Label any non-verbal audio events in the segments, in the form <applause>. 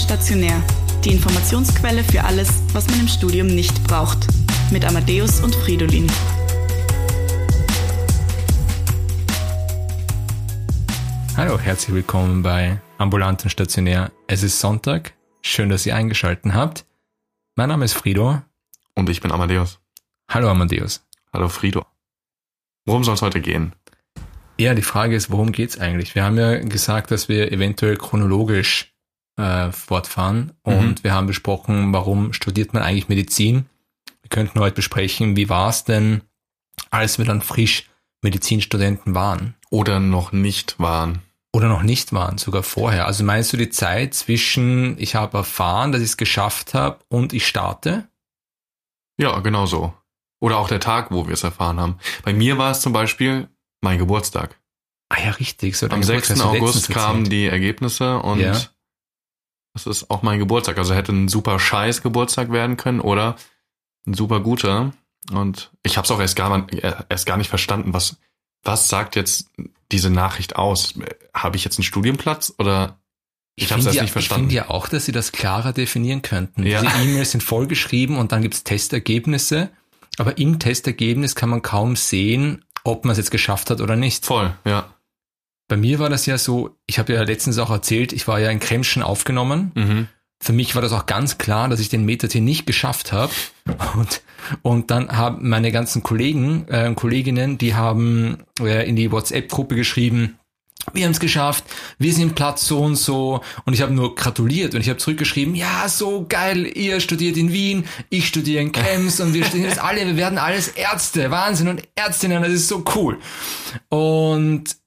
Stationär, die Informationsquelle für alles, was man im Studium nicht braucht. Mit Amadeus und Fridolin. Hallo, herzlich willkommen bei Ambulant und Stationär. Es ist Sonntag. Schön, dass ihr eingeschaltet habt. Mein Name ist Frido. Und ich bin Amadeus. Hallo Amadeus. Hallo Frido. Worum soll es heute gehen? Ja, die Frage ist, worum geht's eigentlich? Wir haben ja gesagt, dass wir eventuell chronologisch äh, fortfahren und Mhm. wir haben besprochen, warum studiert man eigentlich Medizin. Wir könnten heute besprechen, wie war es denn, als wir dann frisch Medizinstudenten waren Oder noch nicht waren. oder noch nicht waren, sogar vorher. Also meinst du die Zeit zwischen ich habe erfahren, dass ich es geschafft habe und ich starte? Ja, genau so. Oder auch der Tag, wo wir es erfahren haben. Bei mir war es zum Beispiel mein Geburtstag. Ah ja, richtig. So Am dein Geburtstag 6. hast du August kamen die Ergebnisse und Ja. Das ist auch mein Geburtstag. Also hätte ein super scheiß Geburtstag werden können oder ein super guter. Und ich habe es auch erst gar, äh, erst gar nicht verstanden, was, was sagt jetzt diese Nachricht aus? Habe ich jetzt einen Studienplatz oder ich habe es erst ja, nicht verstanden. Ich finde ja auch, dass sie das klarer definieren könnten. Ja. Diese E-Mails sind vollgeschrieben und dann gibt's Testergebnisse, aber im Testergebnis kann man kaum sehen, ob man es jetzt geschafft hat oder nicht. Voll, ja. Bei mir war das ja so, ich habe ja letztens auch erzählt, ich war ja in Kremschen aufgenommen. Mhm. Für mich war das auch ganz klar, dass ich den Meta-T nicht geschafft habe. Und, und dann haben meine ganzen Kollegen äh, und Kolleginnen, die haben äh, in die WhatsApp-Gruppe geschrieben, wir haben es geschafft, wir sind Platz so und so. Und ich habe nur gratuliert und ich habe zurückgeschrieben, ja, so geil, ihr studiert in Wien, ich studiere in Krems und wir studieren jetzt alle, wir werden alles Ärzte, Wahnsinn und Ärztinnen, das ist so cool. Und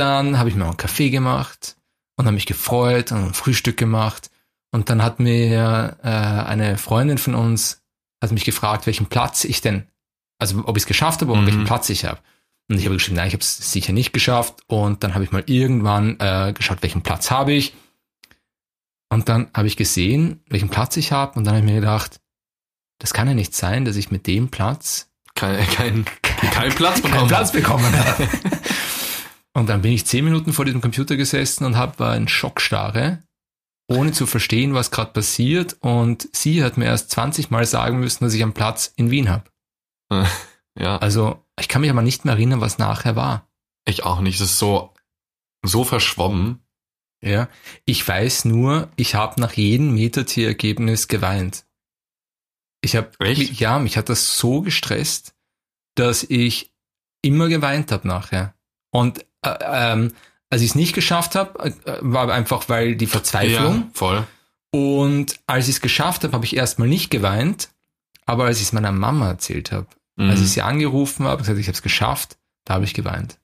dann habe ich mir einen Kaffee gemacht und habe mich gefreut und ein Frühstück gemacht. Und dann hat mir äh, eine Freundin von uns hat mich gefragt, welchen Platz ich denn, also ob ich es geschafft habe oder Mhm. welchen Platz ich habe. Und ich habe geschrieben, nein, ich habe es sicher nicht geschafft. Und dann habe ich mal irgendwann äh, geschaut, welchen Platz habe ich. Und dann habe ich gesehen, welchen Platz ich habe. Und dann habe ich mir gedacht, das kann ja nicht sein, dass ich mit dem Platz Kein, kein, kein Platz bekommen. <laughs> keinen Platz bekommen habe. <laughs> und dann bin ich zehn Minuten vor diesem Computer gesessen und habe einen Schockstarre, ohne zu verstehen, was gerade passiert. Und sie hat mir erst 20 Mal sagen müssen, dass ich einen Platz in Wien habe. <laughs> Ja, Also ich kann mich aber nicht mehr erinnern, was nachher war. ich auch nicht. Es ist so, so verschwommen. Ja, ich weiß nur, ich habe nach jedem Meta-T-Ergebnis geweint. Ich habe, ja, mich hat das so gestresst, dass ich immer geweint habe nachher. Und äh, ähm, als ich es nicht geschafft habe, äh, war einfach weil die Verzweiflung. Ja, voll. Und als ich es geschafft habe, habe ich erstmal nicht geweint, aber als ich es meiner Mama erzählt habe, Mhm. als ich sie angerufen habe, gesagt, ich habe es geschafft, da habe ich geweint.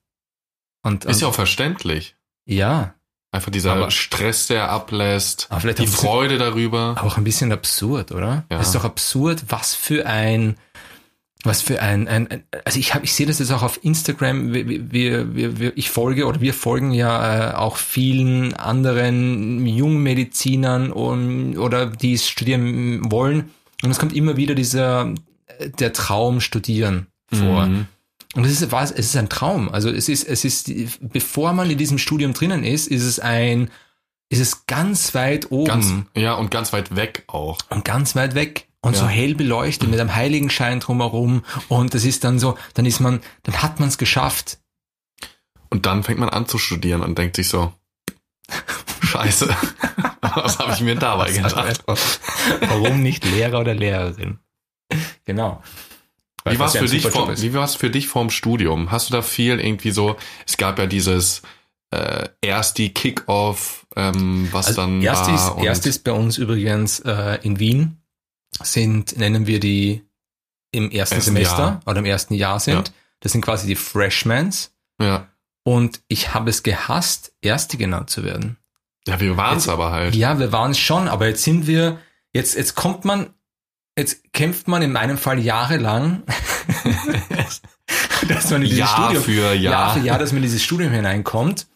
Und, ist ja und auch verständlich. ja, Einfach dieser Aber- Stress, der ablässt, die Freude darüber. Aber auch ein bisschen absurd, oder? Ja. Ist doch absurd, was für ein, was für ein, ein, ein also ich habe, ich sehe das jetzt auch auf Instagram. Wir, wir, wir, ich folge oder wir folgen ja äh, auch vielen anderen Jungmedizinern und, oder die es studieren wollen. Und es kommt immer wieder dieser äh, der Traum studieren vor. Mhm. Und es ist was, es ist ein Traum. Also es ist, es ist, bevor man in diesem Studium drinnen ist, ist es ein, ist es ganz weit oben Ganz, ja, und ganz weit weg auch. und ganz weit weg und Ja. so hell beleuchtet mit einem Heiligenschein drumherum und das ist dann so, dann ist man, dann hat man es geschafft. Und dann fängt man an zu studieren und denkt sich so, scheiße, <laughs> was habe ich mir dabei gedacht? Warum nicht Lehrer oder Lehrerin? Genau. Wie war es ja für dich vor, wie war's für dich vorm Studium? Hast du da viel irgendwie so, es gab ja dieses äh, erst die Kick-Off, ähm, was Also dann erst, war ist, und erst ist bei uns übrigens äh, in Wien sind, nennen wir die im ersten Ersten Semester Jahr. oder im ersten Jahr sind. Ja. Das sind quasi die Freshmans. ja, Und ich habe es gehasst, Erste genannt zu werden. ja, wir waren es aber halt. Ja, wir waren es schon, aber jetzt sind wir, jetzt, jetzt kommt man, jetzt kämpft man in meinem Fall jahrelang, <laughs> dass man in dieses Jahr Studium, für Jahr. Jahr für Jahr, dass man in dieses Studium hineinkommt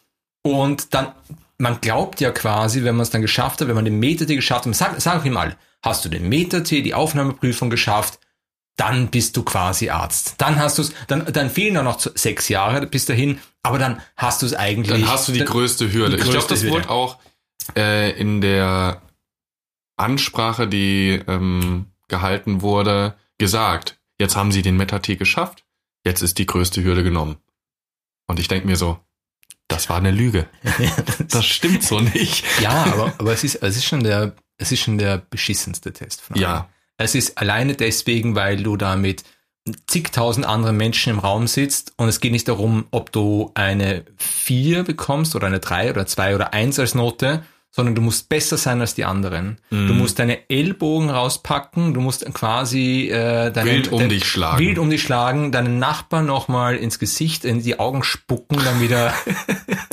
und dann, man glaubt ja quasi, wenn man es dann geschafft hat, wenn man den Meta-T geschafft hat, sag, sag auch ihm alle, hast du den Meta-T, die Aufnahmeprüfung geschafft, dann bist du quasi Arzt. Dann hast du es, dann, dann fehlen da noch sechs Jahre bis dahin, aber dann hast du es eigentlich. Dann hast du die dann- größte Hürde. die ich glaube, größte das Hürde. wurde auch äh, in der Ansprache, die ähm, gehalten wurde, gesagt, jetzt haben sie den Meta-T geschafft, jetzt ist die größte Hürde genommen. Und ich denke mir so, das war eine Lüge. <laughs> Das stimmt so nicht. Ja, aber, aber es, ist, es, ist schon der, es ist schon der beschissenste Test von allen. Ja, Es ist alleine deswegen, weil du da mit zigtausend anderen Menschen im Raum sitzt und es geht nicht darum, ob du eine 4 bekommst oder eine 3 oder 2 oder 1 als Note, sondern du musst besser sein als die anderen. Mhm. Du musst deine Ellbogen rauspacken, du musst quasi äh, deinen, Wild um dein- dich schlagen. Wild um dich schlagen, deinen Nachbarn nochmal ins Gesicht, in die Augen spucken, dann wieder, <laughs>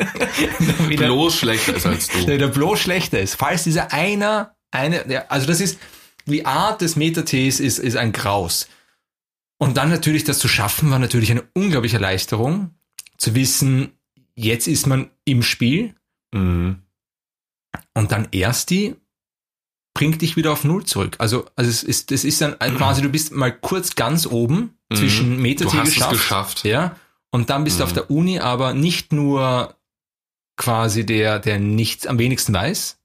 dann wieder bloß schlechter ist als du. der, der bloß schlechter ist. Falls dieser einer, eine, der, also das ist, die Art des Meta-Ts ist, ist ein Graus. Und dann natürlich das zu schaffen, war natürlich eine unglaubliche Erleichterung, zu wissen, jetzt ist man im Spiel Mhm. und dann erst die bringt dich wieder auf Null zurück. Also, also es ist, das ist dann <clears throat> quasi, du bist mal kurz ganz oben Mhm. zwischen Meta-T Du hast es geschafft. geschafft. Ja. Und dann bist du Mhm. auf der Uni aber nicht nur quasi der, der nichts am wenigsten weiß,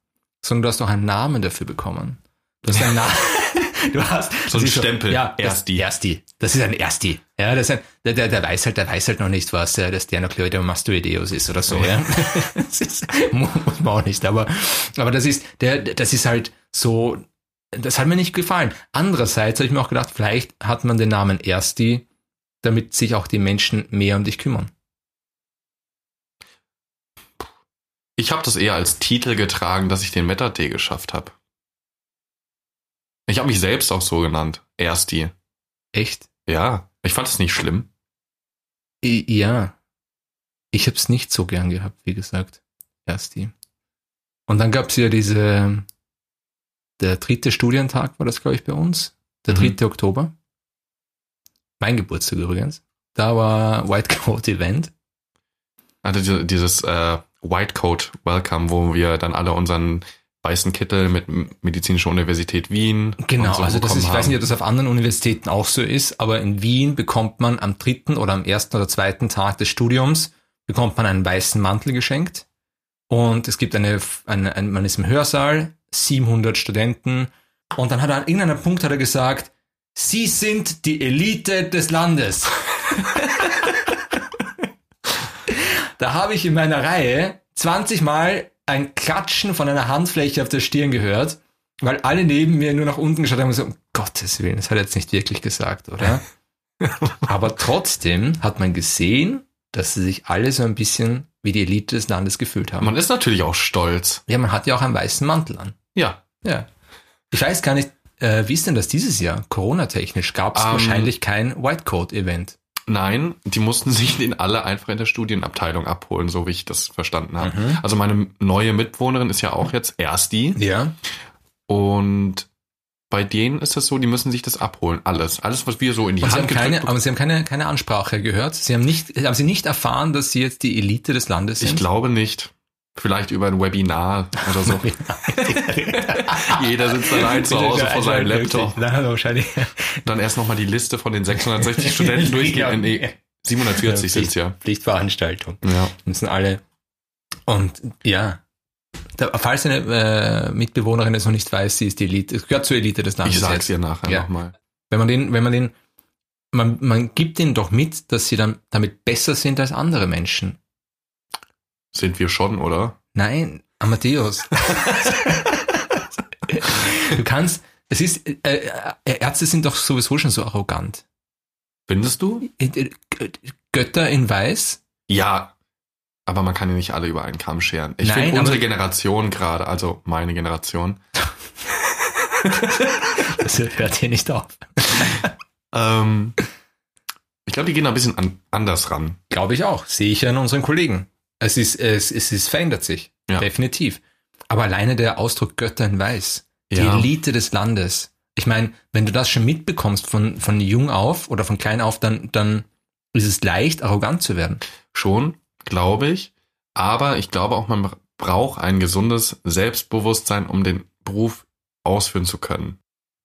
sondern du hast auch einen Namen dafür bekommen. Du hast einen Namen. <laughs> Du hast So ein das Stempel. Ja, Ersti. Ersti. Ersti. Das ist ein Ersti. Ja, das ist ein, der, der, der weiß halt, der weiß halt noch nicht, was äh, das Sternocleidomastoideus ist oder so, ja. <laughs> das ist, muss man auch nicht, aber, aber das ist, der, das ist halt so, das hat mir nicht gefallen. Andererseits habe ich mir auch gedacht, vielleicht hat man den Namen Ersti, damit sich auch die Menschen mehr um dich kümmern. Ich habe das eher als Titel getragen, dass ich den Meta-T geschafft habe. Ich habe mich selbst auch so genannt. Ersti. Echt? Ja, ich fand es nicht schlimm. I ja. Ich habe es nicht so gern gehabt, wie gesagt. Ersti. Und dann gab es ja diese, der dritte Studientag war das, glaube ich, bei uns. Der Mhm. 3. Oktober. Mein Geburtstag übrigens. Da war White <laughs> Coat Event. Also diese- dieses äh, White Coat Welcome, wo wir dann alle unseren weißen Kittel mit Medizinischer Universität Wien Genau, so also das ist, ich weiß nicht, ob das auf anderen Universitäten auch so ist, aber in Wien bekommt man am dritten oder am ersten oder zweiten Tag des Studiums bekommt man einen weißen Mantel geschenkt. Und es gibt eine, eine, ein, man ist im Hörsaal, 700 Studenten. Und dann hat er an irgendeinem Punkt hat er gesagt, Sie sind die Elite des Landes. <laughs> da habe ich in meiner Reihe 20 Mal ein Klatschen von einer Handfläche auf der Stirn gehört, weil alle neben mir nur nach unten geschaut haben und so, um Gottes Willen, das hat er jetzt nicht wirklich gesagt, oder? <laughs> Aber trotzdem hat man gesehen, dass sie sich alle so ein bisschen wie die Elite des Landes gefühlt haben. Man ist natürlich auch stolz. ja, man hat ja auch einen weißen Mantel an. Ja. Ja. Ich weiß gar nicht, äh, wie ist denn das dieses Jahr? Corona-technisch gab es Ähm, wahrscheinlich kein White Coat-Event. Nein, die mussten <laughs> sich den alle einfach in der Studienabteilung abholen, so wie ich das verstanden habe. Mhm. Also meine neue Mitbewohnerin ist ja auch jetzt Ersti Ja. und bei denen ist es so, die müssen sich das abholen, alles. Alles, was wir so in die Und sie haben Hand keine, aber sie haben keine, keine Ansprache gehört. Sie haben nicht, haben sie nicht erfahren, dass sie jetzt die Elite des Landes sind? Ich glaube nicht. Vielleicht über ein Webinar oder so. <laughs> Jeder sitzt allein zu Hause vor seinem Laptop. Nein, wahrscheinlich. Dann erst nochmal die Liste von den 660 <laughs> Studenten durchgehen. Nee, 740 sind's ja. Pflichtveranstaltung. Ja. Müssen alle. Und ja. Da, falls eine äh, Mitbewohnerin es noch nicht weiß, sie ist die Elite, es gehört zur Elite des Landes. Ich sag's dir nachher Ja. nochmal. Wenn man den, wenn man den, man, man gibt ihnen doch mit, dass sie dann damit besser sind als andere Menschen. Sind wir schon, oder? Nein, Amadeus. du kannst, es ist, äh, äh, Ärzte sind doch sowieso schon so arrogant. Findest du? Äh, Götter in Weiß? Ja. Aber man kann ja nicht alle über einen Kamm scheren. Ich finde unsere Generation gerade, also meine Generation, Das hört hier nicht auf. ähm, ich glaube, die gehen da ein bisschen an, anders ran. Glaube ich auch. Sehe ich ja in unseren Kollegen. Es ist, es, es ist, verändert sich. Ja. Definitiv. Aber alleine der Ausdruck Götter in Weiß. Die Ja. Elite des Landes. Ich meine, wenn du das schon mitbekommst von, von jung auf oder von klein auf, dann, dann ist es leicht, arrogant zu werden. Schon, glaube ich. Aber ich glaube auch, man braucht ein gesundes Selbstbewusstsein, um den Beruf ausführen zu können.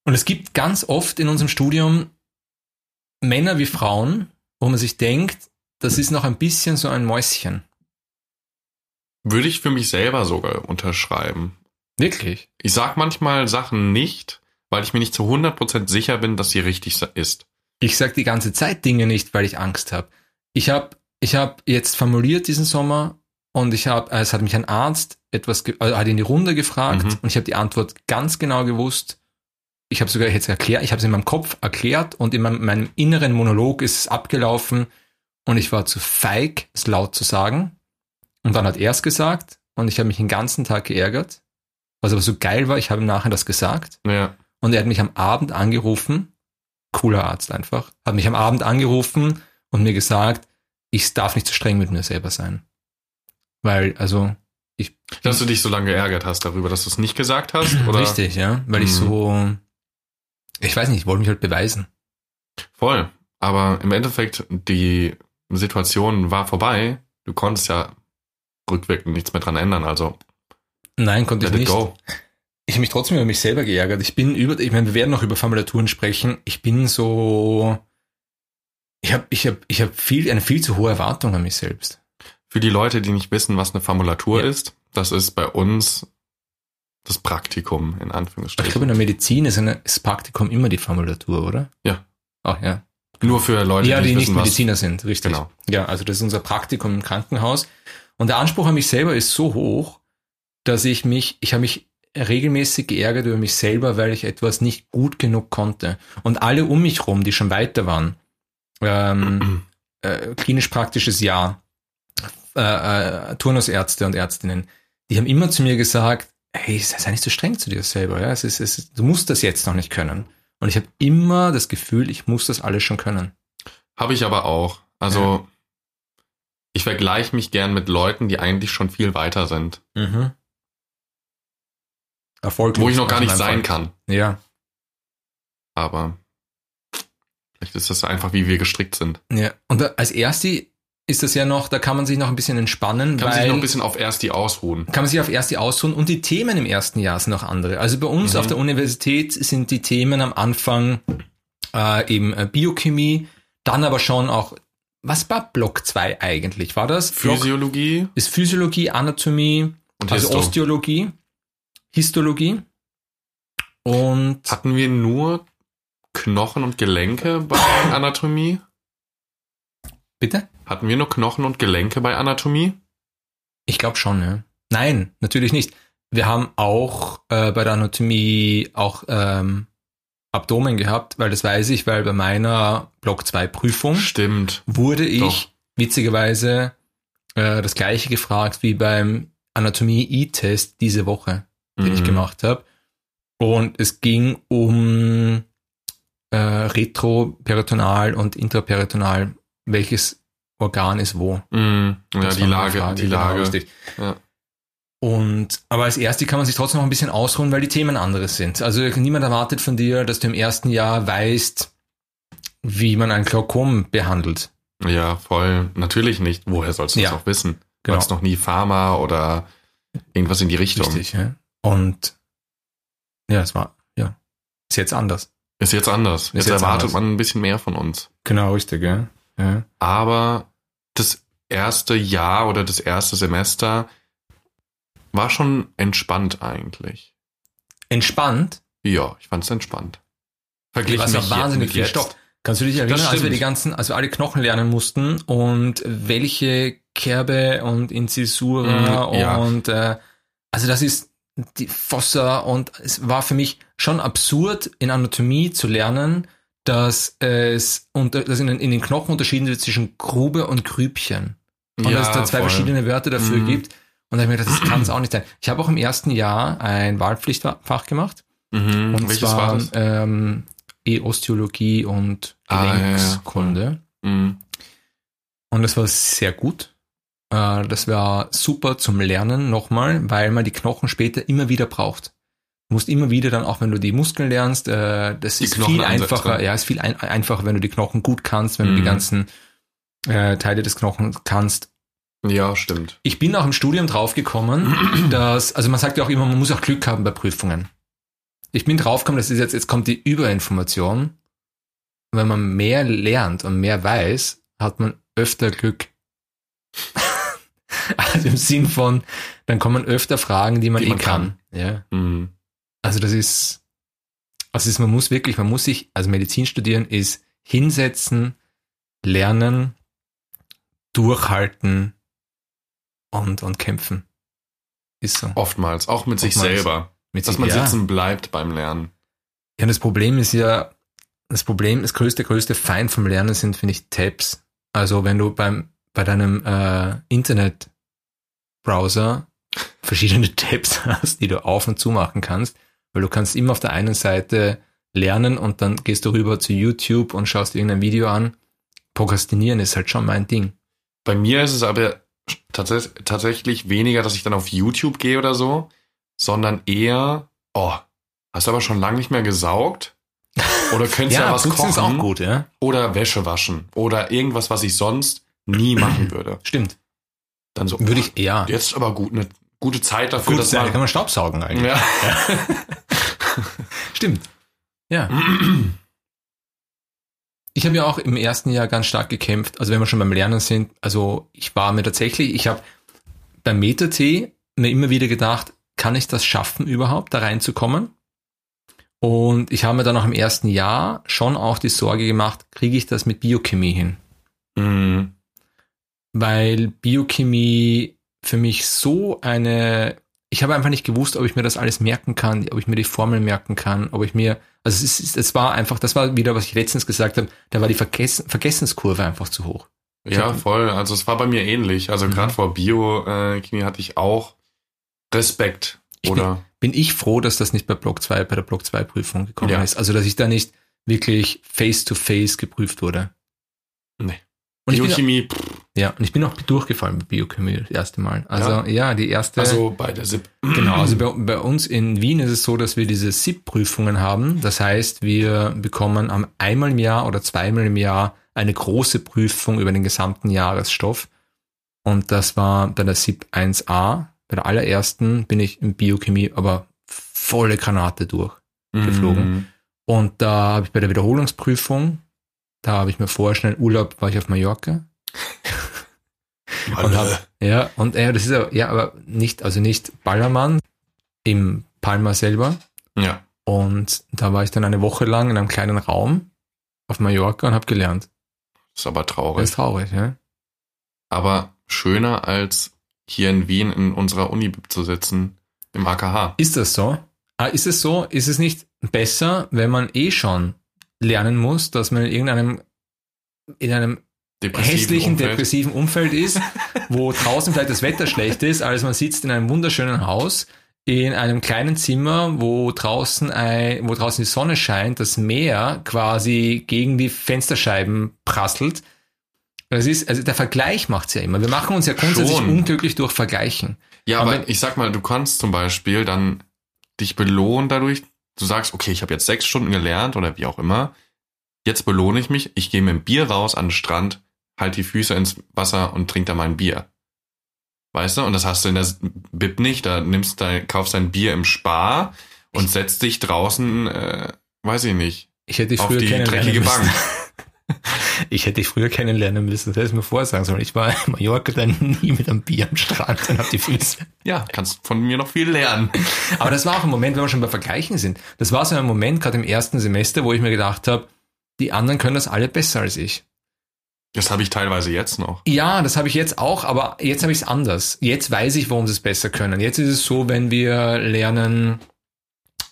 Und es gibt ganz oft in unserem Studium Männer wie Frauen, wo man sich denkt, das ist noch ein bisschen so ein Mäuschen. Würde ich für mich selber sogar unterschreiben. Wirklich? Ich sag manchmal Sachen nicht, weil ich mir nicht zu 100% sicher bin, dass sie richtig ist. Ich sag die ganze Zeit Dinge nicht, weil ich Angst habe. Ich habe ich hab jetzt formuliert diesen Sommer und ich habe, es hat mich ein Arzt etwas, also hat in die Runde gefragt Mhm. und ich habe die Antwort ganz genau gewusst. Ich habe sogar jetzt erklärt, ich habe es in meinem Kopf erklärt und in meinem, meinem inneren Monolog ist es abgelaufen und ich war zu feig, es laut zu sagen. Und dann hat er es gesagt und ich habe mich den ganzen Tag geärgert. Was aber so geil war, ich habe ihm nachher das gesagt Ja. und er hat mich am Abend angerufen, cooler Arzt einfach, hat mich am Abend angerufen und mir gesagt, ich darf nicht zu streng mit mir selber sein. Weil, also, ich. Dass du dich so lange geärgert hast darüber, dass du es nicht gesagt hast? <clears throat> Oder? Richtig, ja. Weil ich Mhm. so, ich weiß nicht, ich wollte mich halt beweisen. Voll. Aber im Endeffekt, die Situation war vorbei. Du konntest ja rückwirkend nichts mehr dran ändern. Also, Nein, konnte ich nicht. go. Ich habe mich trotzdem über mich selber geärgert. Ich bin über, ich meine, wir werden noch über Formulaturen sprechen. Ich bin so, ich habe, ich habe, ich habe viel, eine viel zu hohe Erwartung an mich selbst. Für die Leute, die nicht wissen, was eine Formulatur Ja. ist, das ist bei uns das Praktikum, in Ich Anführungsstrichen. glaube, in der Medizin ist ist Praktikum immer die Formulatur, oder? Ja. Ach ja. Nur für Leute, ja, die die nicht nicht wissen, was. Mediziner sind, richtig. Genau. Ja, also das ist unser Praktikum im Krankenhaus. Und der Anspruch an mich selber ist so hoch, dass ich mich, ich habe mich regelmäßig geärgert über mich selber, weil ich etwas nicht gut genug konnte. Und alle um mich rum, die schon weiter waren, ähm, <clears throat> äh, klinisch praktisches Jahr, äh, äh, Turnusärzte und Ärztinnen, die haben immer zu mir gesagt, hey, sei nicht so streng zu dir selber, ja, es ist, es ist, du musst das jetzt noch nicht können. Und ich habe immer das Gefühl, ich muss das alles schon können. Habe ich aber auch. Also, ich vergleiche mich gern mit Leuten, die eigentlich schon viel weiter sind. Mhm. Erfolglos. Wo ich noch gar nicht sein kann. Ja, Aber vielleicht ist das einfach, wie wir gestrickt sind. ja. Und da, als Ersti ist das ja noch, da kann man sich noch ein bisschen entspannen, Kann weil sich noch ein bisschen auf erst die ausruhen. kann man sich auf Ersti ausruhen und die Themen im ersten Jahr sind auch andere. Also bei uns Mhm. auf der Universität sind die Themen am Anfang äh, eben äh, Biochemie, dann aber schon auch, was war Block 2 eigentlich? War das? Block Physiologie ist Physiologie, Anatomie, und also Histo. Osteologie, Histologie und Hatten wir nur Knochen und Gelenke bei <laughs> Anatomie? bitte? Hatten wir nur Knochen und Gelenke bei Anatomie? Ich glaube schon, ja. Nein, natürlich nicht. Wir haben auch äh, bei der Anatomie auch ähm, Abdomen gehabt, weil das weiß ich, weil bei meiner Block 2 Prüfung Stimmt. wurde ich Doch. witzigerweise äh, das gleiche gefragt wie beim Anatomie-E-Test diese Woche, den ich Mhm. gemacht habe. Und es ging um äh, Retroperitonal und Intraperitoneal, welches Organ ist wo. Mhm. Ja, die Lage, Frage, die genau, Lage. Ja. Und, aber als Erste kann man sich trotzdem noch ein bisschen ausruhen, weil die Themen anderes sind. Also niemand erwartet von dir, dass du im ersten Jahr weißt, wie man ein Glaukom behandelt. ja, voll. Natürlich nicht. Woher sollst du Ja. das auch wissen? Du Genau. hast noch nie Pharma oder irgendwas in die Richtung. Richtig, ja. Und ja, es war, ja, ist jetzt anders. Ist jetzt anders. Jetzt, jetzt erwartet anders. man ein bisschen mehr von uns. Genau, richtig, ja. ja. Aber das erste Jahr oder das erste Semester war schon entspannt eigentlich. Entspannt, Ja, ich fand es entspannt. Verglichen was mit wahnsinnig viel jetzt. Stoff. Kannst du dich erinnern, als wir die ganzen, als wir alle Knochen lernen mussten und welche Kerbe und Incisura Mhm, ja. und äh, also das ist die Fossa und es war für mich schon absurd in Anatomie zu lernen, dass es unter, dass in, den- in den Knochen unterschieden wird zwischen Grube und Grübchen. Und dass es da zwei voll. verschiedene Wörter dafür Mhm. gibt. Und da habe ich mir gedacht, das kann es auch nicht sein. Ich habe auch im ersten Jahr ein Wahlpflichtfach gemacht. Mhm. Und Welches zwar war das? Ähm, E-Osteologie und Ah, ja, ja, Gelenkskunde. Mhm. Und das war sehr gut. Äh, das war super zum Lernen nochmal, weil man die Knochen später immer wieder braucht. Du musst immer wieder dann, auch wenn du die Muskeln lernst, äh, das Die ist Knochen viel einfacher, ja, ist viel ein, einfacher, wenn du die Knochen gut kannst, wenn du Mhm. die ganzen äh, Teile des Knochens kannst. Ja, stimmt. Ich bin auch im Studium draufgekommen, <clears throat> dass, also man sagt ja auch immer, man muss auch Glück haben bei Prüfungen. Ich bin draufgekommen, das ist jetzt, jetzt kommt die Überinformation. Wenn man mehr lernt und mehr weiß, hat man öfter Glück. <laughs> Also im Sinn von, dann kommen öfter Fragen, die man Die eh man kann. Ja. Mhm. Also das ist, also ist, man muss wirklich, man muss sich, also Medizin studieren ist hinsetzen, lernen, durchhalten und, und kämpfen. Ist so. Oftmals, auch mit sich Oftmals. selber. Mit Dass sich- man ja. sitzen bleibt beim Lernen. Ja, das Problem ist ja, das Problem, das größte, größte Feind vom Lernen sind, finde ich, Tabs. Also wenn du beim, bei deinem äh, Internetbrowser verschiedene <laughs> Tabs hast, die du auf und zu machen kannst, weil du kannst immer auf der einen Seite lernen und dann gehst du rüber zu YouTube und schaust dir irgendein Video an. Prokrastinieren ist halt schon mein Ding. Bei mir ist es aber tats tatsächlich weniger, dass ich dann auf YouTube gehe oder so, sondern eher, oh, hast du aber schon lange nicht mehr gesaugt? Oder könntest ja, was putzen kochen? ist auch gut, ja. Oder Wäsche waschen. Oder irgendwas, was ich sonst nie machen würde. Stimmt. Dann so, Würde ich eher. jetzt ist aber gut, eine gute Zeit dafür, Gut, dass da man, kann man Staubsaugen eigentlich. ja. <laughs> Stimmt. Ja. <clears throat> Ich habe ja auch im ersten Jahr ganz stark gekämpft. Also wenn wir schon beim Lernen sind, also ich war mir tatsächlich, ich habe beim Meta-T mir immer wieder gedacht, kann ich das schaffen überhaupt, da reinzukommen? Und ich habe mir dann auch im ersten Jahr schon auch die Sorge gemacht, kriege ich das mit Biochemie hin? Mhm. Weil Biochemie für mich so eine, ich habe einfach nicht gewusst, ob ich mir das alles merken kann, ob ich mir die Formeln merken kann, ob ich mir, also es, ist, es war einfach, das war wieder, was ich letztens gesagt habe, da war die Vergessen, Vergessenskurve einfach zu hoch. Ich Ja, voll. Also es war bei mir ähnlich. Also Mhm. gerade vor Biochemie hatte ich auch Respekt. Ich Oder Bin ich froh, dass das nicht bei Block 2, bei der Block 2 Prüfung gekommen Ja. ist. Also, dass ich da nicht wirklich face to face geprüft wurde. Nee. Und bin, Biochemie, pff, ja, und ich bin auch durchgefallen bei Biochemie das erste Mal. Also, ja, die erste. also bei der SIP. <clears throat> Genau, also bei, bei uns in Wien ist es so, dass wir diese SIP-Prüfungen haben. Das heißt, wir bekommen am einmal im Jahr oder zweimal im Jahr eine große Prüfung über den gesamten Jahresstoff. Und das war bei der SIP 1a. Bei der allerersten bin ich in Biochemie aber volle Granate durch. geflogen. Mhm. Und da habe ich bei der Wiederholungsprüfung, da habe ich mir vorher schnell Urlaub, war ich auf Mallorca. <laughs> Und hab, ja, und ja, das ist aber, ja, aber nicht, also nicht Ballermann im Palma selber. Ja. Und da war ich dann eine Woche lang in einem kleinen Raum auf Mallorca und habe gelernt. Ist aber Das traurig. ist traurig, ja. aber schöner als hier in Wien in unserer Uni zu sitzen, im AKH. Ist das so? Ah, ist es so? Ist es nicht besser, wenn man eh schon lernen muss, dass man in irgendeinem, in einem Depressiven hässlichen, Umfeld. depressiven Umfeld ist, wo <laughs> draußen vielleicht das Wetter schlecht ist, als man sitzt in einem wunderschönen Haus, in einem kleinen Zimmer, wo draußen, ein, wo draußen die Sonne scheint, das Meer quasi gegen die Fensterscheiben prasselt. Das ist, also der Vergleich macht's ja immer. Wir machen uns ja grundsätzlich Schon. unglücklich durch Vergleichen. Ja, Aber aber ich sag mal, du kannst zum Beispiel dann dich belohnen dadurch, du sagst, okay, ich habe jetzt sechs Stunden gelernt oder wie auch immer, jetzt belohne ich mich, ich gehe mit dem Bier raus an den Strand, halt die Füße ins Wasser und trink da mal ein Bier. Weißt du? Und das hast du in der Bib nicht, da nimmst dein, kaufst dein Bier im Spar und setzt dich draußen, äh, weiß ich nicht, Ich hätte dich auf früher die kennenlernen dreckige müssen. Bank. <laughs> Ich hätte dich früher kennenlernen müssen. Das hätte ich mir vorher sagen sollen. Ich war in Mallorca dann <laughs> nie mit einem Bier am Strand und hab die Füße. Ja, kannst von mir noch viel lernen. <laughs> Aber das war auch ein Moment, wenn wir schon bei Vergleichen sind. Das war so ein Moment, gerade im ersten Semester, wo ich mir gedacht habe, die anderen können das alle besser als ich. Das habe ich teilweise jetzt noch. Ja, das habe ich jetzt auch, aber jetzt habe ich es anders. Jetzt weiß ich, warum sie es besser können. Jetzt ist es so, wenn wir lernen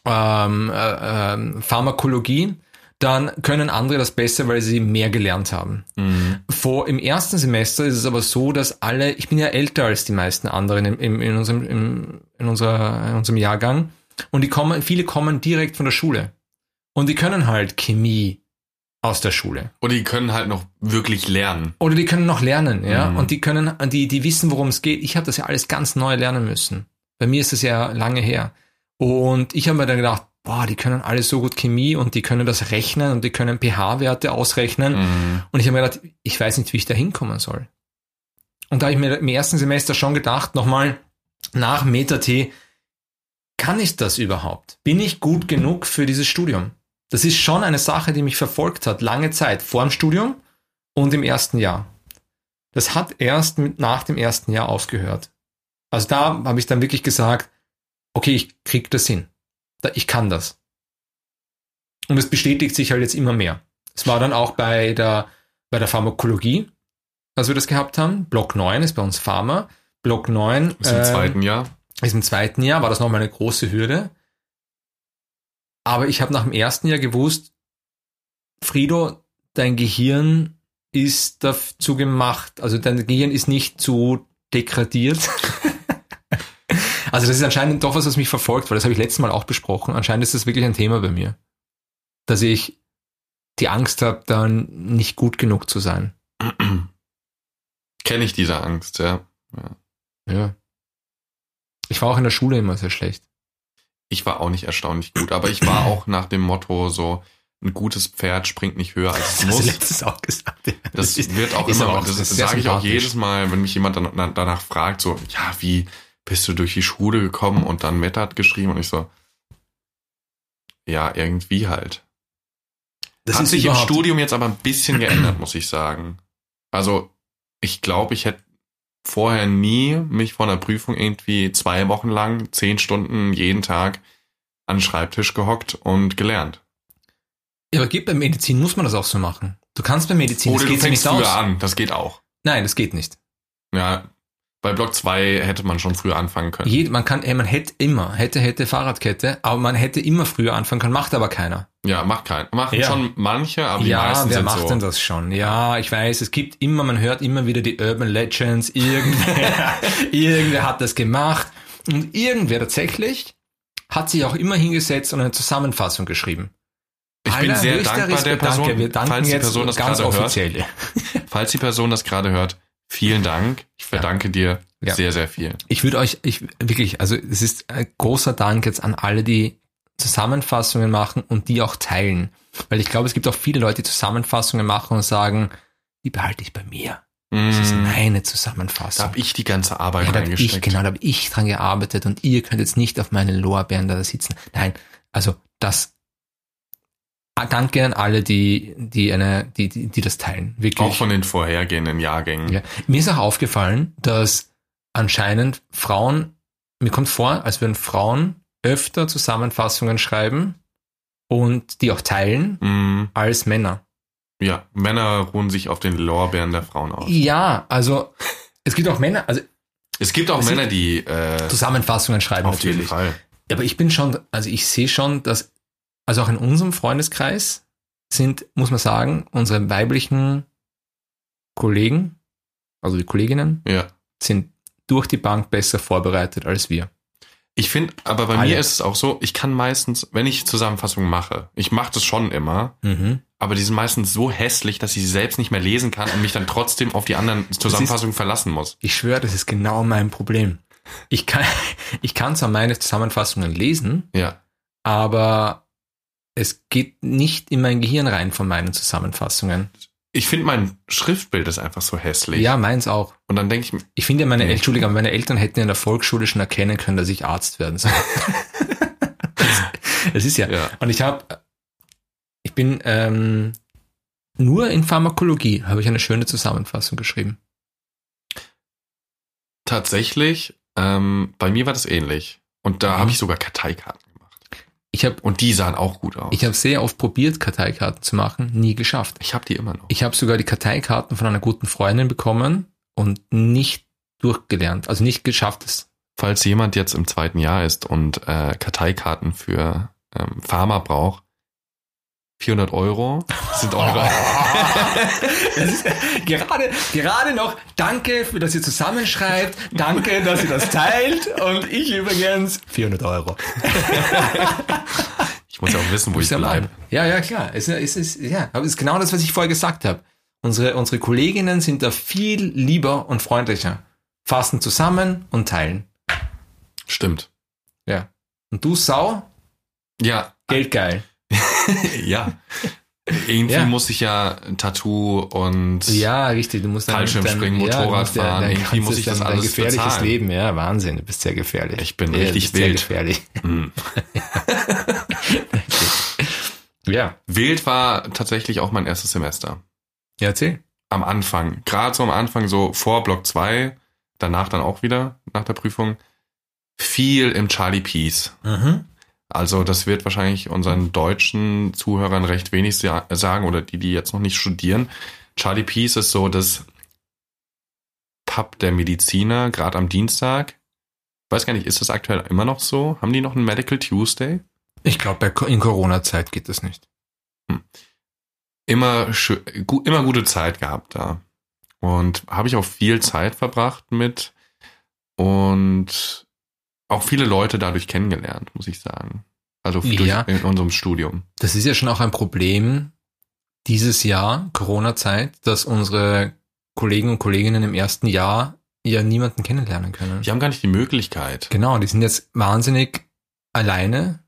ähm, äh, ähm, Pharmakologie, dann können andere das besser, weil sie mehr gelernt haben. Mhm. Vor im ersten Semester ist es aber so, dass alle, ich bin ja älter als die meisten anderen im, im, in, unserem, im, in, unserer, in unserem Jahrgang und die kommen, viele kommen direkt von der Schule und die können halt Chemie aus der Schule Und die können halt noch wirklich lernen. oder die können noch lernen, ja Mhm. und die können, die die wissen, worum es geht. Ich habe das ja alles ganz neu lernen müssen. Bei mir ist das ja lange her und ich habe mir dann gedacht, boah, die können alle so gut Chemie und die können das rechnen und die können pH-Werte ausrechnen. Mhm. Und ich habe mir gedacht, ich weiß nicht, wie ich da hinkommen soll. Und da habe ich mir im ersten Semester schon gedacht, nochmal nach Meta-T, kann ich das überhaupt? Bin ich gut genug für dieses Studium? Das ist schon eine Sache, die mich verfolgt hat, lange Zeit, vor dem Studium und im ersten Jahr. Das hat erst mit, nach dem ersten Jahr aufgehört. Also da habe ich dann wirklich gesagt, okay, ich krieg das hin. Ich kann das. Und es bestätigt sich halt jetzt immer mehr. Es war dann auch bei der, bei der Pharmakologie, als wir das gehabt haben. Block 9 ist bei uns Pharma. Block 9 Ist im ähm, zweiten Jahr. ist im zweiten Jahr, war das nochmal eine große Hürde. Aber ich habe nach dem ersten Jahr gewusst, Frido, dein Gehirn ist dazu gemacht, also dein Gehirn ist nicht zu degradiert. <laughs> also das ist anscheinend doch was, was mich verfolgt, weil das habe ich letztes Mal auch besprochen. Anscheinend ist das wirklich ein Thema bei mir. Dass ich die Angst habe, dann nicht gut genug zu sein. Kenne ich diese Angst, ja. Ja. Ich war auch in der Schule immer sehr schlecht. Ich war auch nicht erstaunlich gut, aber ich war auch nach dem Motto so, ein gutes Pferd springt nicht höher als es Das muss. letztes auch gesagt. Das ist- wird auch immer, auch das, sehr sage ich auch jedes Mal, wenn mich jemand dann, danach fragt, so, ja, wie bist du durch die Schule gekommen und dann Metat geschrieben und ich so, ja, irgendwie halt. Das Hat sich im Studium jetzt aber ein bisschen geändert, muss ich sagen. Also, ich glaube, ich hätte vorher nie mich vor einer Prüfung irgendwie zwei Wochen lang, zehn Stunden jeden Tag an den Schreibtisch gehockt und gelernt. Ja, aber geht bei Medizin muss man das auch so machen. Du kannst bei Medizin, Oder das du geht ja fängst nicht früher aus. an, das geht auch. Nein, das geht nicht. Ja, bei Block 2 hätte man schon früher anfangen können. Jed, man kann, ey, man hätte immer, hätte, hätte Fahrradkette, aber man hätte immer früher anfangen können, macht aber keiner. Ja, macht kein. Machen Ja. schon manche, aber die ja, meisten wer sind macht so. denn das schon? Ja, ich weiß, es gibt immer, man hört immer wieder die Urban Legends, irgendwer, <laughs> irgendwer hat das gemacht und irgendwer tatsächlich hat sich auch immer hingesetzt und eine Zusammenfassung geschrieben. Ich bin sehr dankbar der. Person, Danke, wir danken falls die jetzt Person das ganz gerade hört. offiziell. Falls die Person das gerade hört, vielen Dank. Ich verdanke dir Ja. sehr, sehr viel. Ich würde euch, ich wirklich, also es ist ein großer Dank jetzt an alle, die Zusammenfassungen machen und die auch teilen. Weil ich glaube, es gibt auch viele Leute, die Zusammenfassungen machen und sagen, die behalte ich bei mir. Das ist Mm, meine da Zusammenfassung. habe ich die ganze Arbeit ja, da reingesteckt. ich, genau, da habe ich dran gearbeitet und ihr könnt jetzt nicht auf meine Lorbeeren da sitzen. Nein, also das Danke an alle, die, die eine, die, die, die das teilen. Wirklich. Auch von den vorhergehenden Jahrgängen. Ja. Mir ist auch aufgefallen, dass anscheinend Frauen, mir kommt vor, als würden Frauen öfter Zusammenfassungen schreiben und die auch teilen Mm, als Männer. ja, Männer ruhen sich auf den Lorbeeren der Frauen aus. Ja, also es gibt auch Männer, also Es gibt auch Männer, die äh, Zusammenfassungen schreiben auf jeden natürlich. Fall. Aber ich bin schon, also ich sehe schon, dass, also auch in unserem Freundeskreis sind, muss man sagen, unsere weiblichen Kollegen, also die Kolleginnen, Ja. sind durch die Bank besser vorbereitet als wir. Ich finde, aber bei Alle. mir ist es auch so, ich kann meistens, wenn ich Zusammenfassungen mache, ich mache das schon immer, Mhm. aber die sind meistens so hässlich, dass ich sie selbst nicht mehr lesen kann und mich dann trotzdem auf die anderen Zusammenfassungen verlassen muss. Ich schwöre, das ist genau mein Problem. Ich kann, <laughs> ich kann zwar meine Zusammenfassungen lesen, Ja. aber es geht nicht in mein Gehirn rein von meinen Zusammenfassungen. Ich finde, mein Schriftbild ist einfach so hässlich. Ja, meins auch. Und dann denke ich, mir, Ich finde, meine, Nee. Entschuldigung, meine Eltern hätten in der Volksschule schon erkennen können, dass ich Arzt werden soll. <laughs> Es ist ja. ja, Und ich habe, ich bin ähm, nur in Pharmakologie habe ich eine schöne Zusammenfassung geschrieben. tatsächlich, ähm, bei mir war das ähnlich. Und da Mhm. habe ich sogar Karteikarten. Ich habe Und die sahen auch gut aus. ich habe sehr oft probiert, Karteikarten zu machen, nie geschafft. ich habe die immer noch. Ich habe sogar die Karteikarten von einer guten Freundin bekommen und nicht durchgelernt, also nicht geschafft es. Falls jemand jetzt im zweiten Jahr ist und äh, Karteikarten für ähm, Pharma braucht, 400 Euro sind eure. <laughs> Gerade, gerade noch, danke dass ihr zusammenschreibt, danke, dass ihr das teilt und ich übrigens 400 Euro. <laughs> Ich muss ja auch wissen, wo ich bleibe. Ja, ja, klar. Es, ist- es ist, ja, aber es ist genau das, was ich vorher gesagt habe. Unsere, unsere Kolleginnen sind da viel lieber und freundlicher. Fassen zusammen und teilen. Stimmt. Ja. Und du Sau, Ja, geldgeil. <laughs> ja. Irgendwie Ja. muss ich ja Tattoo und Ja, richtig. Du musst dann, Fallschirmspringen, dann- Motorrad musst fahren, irgendwie muss ich das alles Dein gefährliches bezahlen. Leben, ja, Wahnsinn. Du bist sehr gefährlich. Ich bin ja, richtig wild. Sehr gefährlich. Hm. <laughs> Ja. Wild war tatsächlich auch mein erstes Semester. Ja, erzähl. am Anfang, gerade so am Anfang, so vor Block 2, danach dann auch wieder, nach der Prüfung, viel im Charlie Peace. Mhm. Also das wird wahrscheinlich unseren deutschen Zuhörern recht wenig sa- sagen oder die, die jetzt noch nicht studieren. Charlie Peace ist so das Pub der Mediziner, gerade am Dienstag. Weiß gar nicht, ist das aktuell immer noch so? Haben die noch einen Medical Tuesday? Ich glaube, in Corona-Zeit geht das nicht. Immer, schö- gu immer gute Zeit gehabt da. Und habe ich auch viel Zeit verbracht mit und auch viele Leute dadurch kennengelernt, muss ich sagen. Also Ja. durch, in unserem Studium. Das ist ja schon auch ein Problem dieses Jahr, Corona-Zeit, dass unsere Kollegen und Kolleginnen im ersten Jahr ja niemanden kennenlernen können. Die haben gar nicht die Möglichkeit. Genau, die sind jetzt wahnsinnig alleine,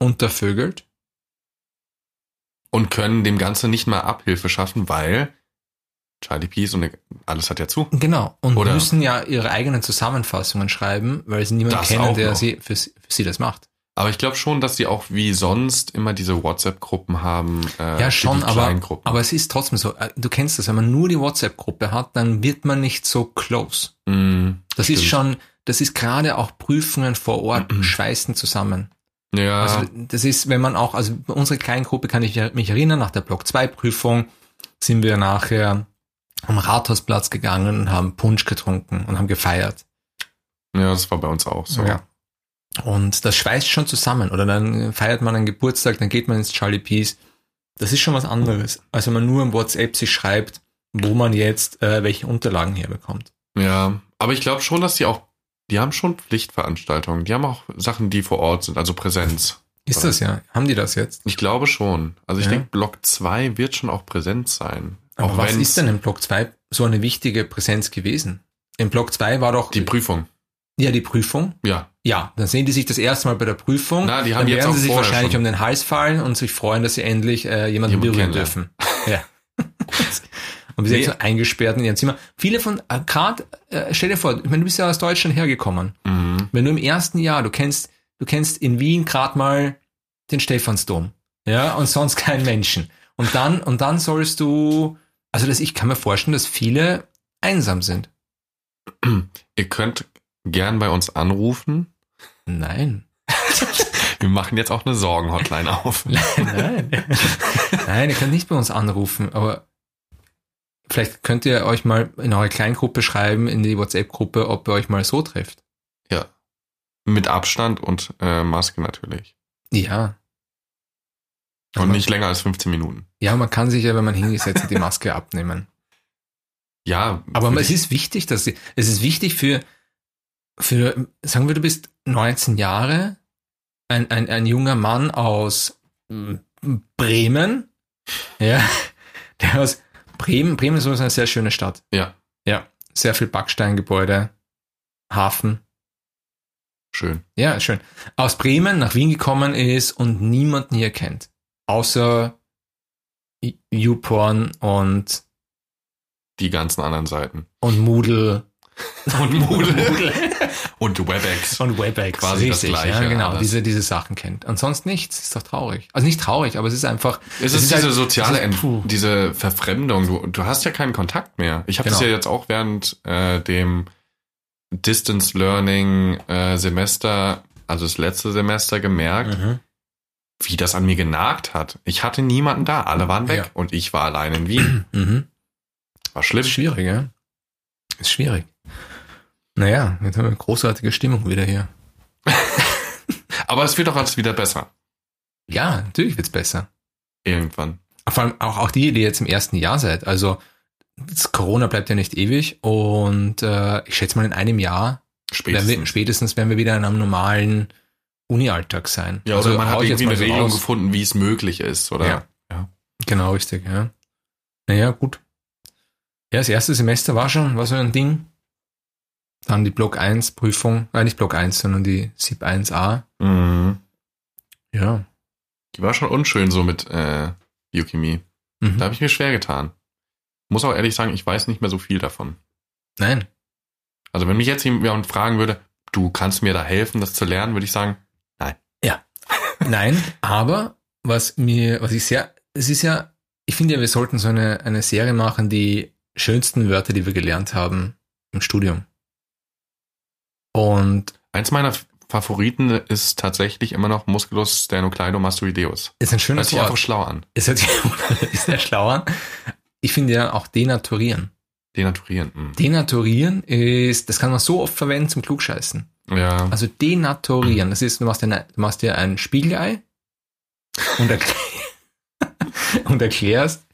untervögelt. und können dem Ganzen nicht mal Abhilfe schaffen, weil Charlie Peace und alles hat ja zu. Genau. Und Oder- müssen ja ihre eigenen Zusammenfassungen schreiben, weil sie niemanden kennen, der noch. sie für, sie- für sie das macht. Aber ich glaube schon, dass sie auch wie sonst immer diese WhatsApp-Gruppen haben. Äh, ja, schon, aber, aber es ist trotzdem so. äh, Du kennst das, wenn man nur die WhatsApp-Gruppe hat, dann wird man nicht so close. Mm, Das ist stimmt. schon, das ist gerade auch Prüfungen vor Ort, schweißen zusammen. Ja, Also das ist, wenn man auch, also bei unserer kleinen Gruppe kann ich mich erinnern, nach der Block 2 Prüfung sind wir nachher am Rathausplatz gegangen und haben Punsch getrunken und haben gefeiert. ja, das war bei uns auch so. Ja. Und das schweißt schon zusammen. Oder dann feiert man einen Geburtstag, dann geht man ins Charlie Peace. Das ist schon was anderes, als wenn man nur im WhatsApp sich schreibt, wo man jetzt äh, welche Unterlagen herbekommt. Ja, aber ich glaube schon, dass die auch, die haben schon Pflichtveranstaltungen. Die haben auch Sachen, die vor Ort sind, also Präsenz. Ist das ja? Haben die das jetzt? Ich glaube schon. Also ich Ja. denke, Block 2 wird schon auch präsent sein. Aber auch was ist denn im Block 2 so eine wichtige Präsenz gewesen? Im Block 2 war doch die Prüfung? ja die Prüfung. Ja. Ja, dann sehen die sich das erste Mal bei der Prüfung. Na, die haben dann jetzt werden auch sie sich wahrscheinlich schon. um den Hals fallen und sich freuen, dass sie endlich äh, jemanden Jemand berühren dürfen. <laughs> Ja. und wir sind Nee. so eingesperrt in ihrem Zimmer. Viele von, äh, gerade, äh, stell dir vor, ich meine, du bist ja aus Deutschland hergekommen. Mhm. Wenn du im ersten Jahr, du kennst, du kennst in Wien gerade mal den Stephansdom. Ja, und sonst keinen Menschen. Und dann, und dann sollst du, also das, ich kann mir vorstellen, dass viele einsam sind. <clears throat> Ihr könnt gern bei uns anrufen. Nein. <laughs> Wir machen jetzt auch eine Sorgen-Hotline auf. <laughs> Nein. Nein, ihr könnt nicht bei uns anrufen, aber vielleicht könnt ihr euch mal in eure Kleingruppe schreiben, in die WhatsApp-Gruppe, ob ihr euch mal so trefft. Ja. Mit Abstand und äh, Maske natürlich. Ja. Und Aber- nicht länger als 15 Minuten. Ja, man kann sich ja, wenn man hingesetzt hat, die Maske <laughs> abnehmen. Ja, Aber es ist wichtig, dass sie, es ist wichtig für, für, sagen wir, du bist 19 Jahre, ein, ein, ein junger Mann aus mm, Bremen, ja, der aus Bremen, Bremen ist eine sehr schöne Stadt. Ja, Ja, sehr viel Backsteingebäude, Hafen. schön. Ja, schön. Aus Bremen nach Wien gekommen ist und niemanden hier kennt. Außer YouPorn und, Die ganzen anderen Seiten. und Moodle. <laughs> Und Moodle. <laughs> Und Webex. Und Webex. Quasi das Richtig, Gleiche, Ja, genau, alles. diese, diese Sachen kennt. Und sonst nichts. Ist doch traurig. Also nicht traurig, aber es ist einfach. Es es ist, ist diese halt- soziale, ist- diese Verfremdung. Du, du hast ja keinen Kontakt mehr. Ich habe das Genau. ja jetzt auch während äh, dem Distance Learning äh, Semester, also das letzte Semester gemerkt, Mhm. Wie das an mir genagt hat. Ich hatte niemanden da. Alle waren weg Ja. und ich war allein in Wien. <clears throat> Mhm. War schlimm. Ist schwierig, ja? Ist schwierig. Naja, jetzt haben wir eine großartige Stimmung wieder hier. <laughs> Aber es wird doch alles wieder besser. Ja, natürlich wird's besser. Irgendwann. Vor allem auch, auch die, die jetzt im ersten Jahr seid. Also das Corona bleibt ja nicht ewig und äh, ich schätze mal in einem Jahr Spätestens. Werden wir, spätestens werden wir wieder in einem normalen Uni-Alltag sein. ja, Also man hat irgendwie eine Regelung raus. gefunden, wie es möglich ist, oder? Ja. Genau, richtig, ja. Naja, gut. Ja, das erste Semester war schon, war so ein Ding. Dann die Block 1 Prüfung, äh, nicht Block 1, sondern die SIP 1a. Mhm. Ja. Die war schon unschön so mit äh, Yukimi. Mhm. Da habe ich mir schwer getan. Muss auch ehrlich sagen, ich weiß nicht mehr so viel davon. Nein. Also wenn mich jetzt jemand fragen würde, du kannst mir da helfen, das zu lernen, würde ich sagen, Nein, aber was mir, was ich sehr, es ist ja ich finde ja, wir sollten so eine, eine Serie machen, die schönsten Wörter, die wir gelernt haben im Studium. Und Eins meiner Favoriten ist tatsächlich immer noch Musculus sternocleidomastoideus. ist ein Hört schönes sich einfach Wort. schlau an. Es hört sich <laughs> ist sehr schlau an. Ich finde ja auch denaturieren. Denaturieren. hm. Denaturieren ist, das kann man so oft verwenden zum Klugscheißen. Ja. Also denaturieren, das ist, du machst, dir, du machst dir ein Spiegelei und, erklär, <laughs> und erklärst,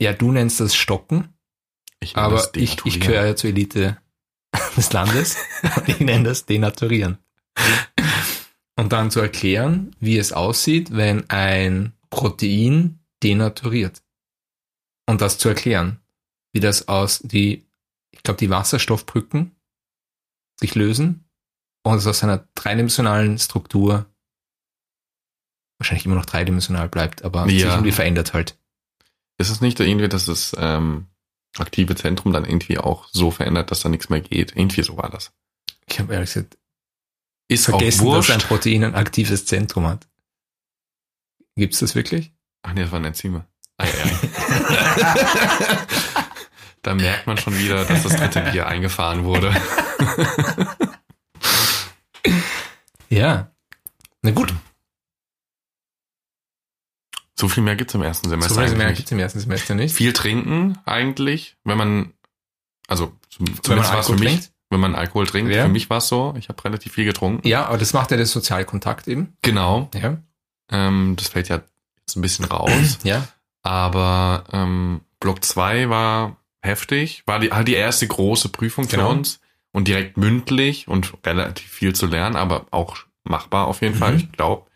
ja, du nennst das Stocken, Ich aber das ich, ich gehöre ja zur Elite <laughs> des Landes und ich nenne das denaturieren. Und dann zu erklären, wie es aussieht, wenn ein Protein denaturiert. Und das zu erklären, wie das aus die, ich glaube, die Wasserstoffbrücken sich lösen und es aus seiner dreidimensionalen Struktur wahrscheinlich immer noch dreidimensional bleibt, aber sich Ja. irgendwie verändert halt. Ist es nicht irgendwie, dass das ähm, aktive Zentrum dann irgendwie auch so verändert, dass da nichts mehr geht? Irgendwie so war das. Ich habe ehrlich gesagt Ist vergessen, auch dass ein. Protein ein aktives Zentrum hat. Gibt's das wirklich? Ach nee, das waren Enzyme. Ei, ei. <laughs> da merkt man schon wieder, dass das dritte Bier eingefahren wurde. <laughs> Ja. Na gut, So viel mehr gibt's im ersten Semester so viel mehr gibt's im ersten Semester nicht. Viel trinken eigentlich, wenn man, also zum- Wenn man zumindest war es für Alkohol mich, trinkt. wenn man Alkohol trinkt. Ja. Für mich war es so, ich habe relativ viel getrunken. Ja, aber das macht ja der Sozialkontakt eben. Genau, Ja. ähm, das fällt ja jetzt ein bisschen raus. <clears throat> Ja. Aber ähm, Block 2 war heftig, war die, halt die erste große Prüfung für Genau. uns und direkt mündlich und relativ viel zu lernen, aber auch machbar auf jeden Mhm. Fall. Ich glaube,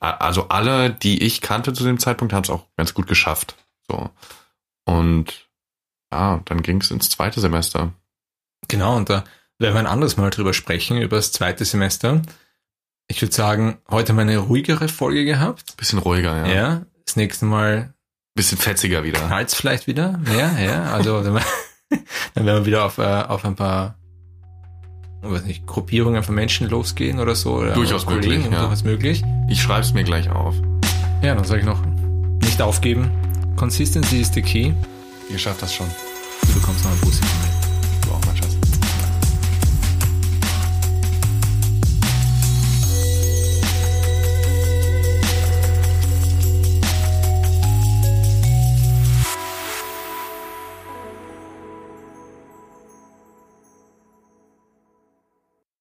also alle, die ich kannte zu dem Zeitpunkt, haben es auch ganz gut geschafft. So. Und ja, dann ging es ins zweite Semester. Genau, und da werden wir ein anderes Mal drüber sprechen, über das zweite Semester. Ich würde sagen, heute haben wir eine ruhigere Folge gehabt. Bisschen ruhiger, ja. Ja. Das nächste Mal Bisschen fetziger wieder. knallt's vielleicht wieder mehr, ja. Also <laughs> dann werden wir wieder auf, äh, auf ein paar ich weiß nicht, Gruppierungen von Menschen losgehen oder so. Oder Durchaus Kollegen, möglich, ja. Durchaus möglich. Ich schreib's mir gleich auf. Ja, dann sage ich noch, nicht aufgeben. Consistency is the key. Ihr schafft das schon. Du bekommst noch ein von mir.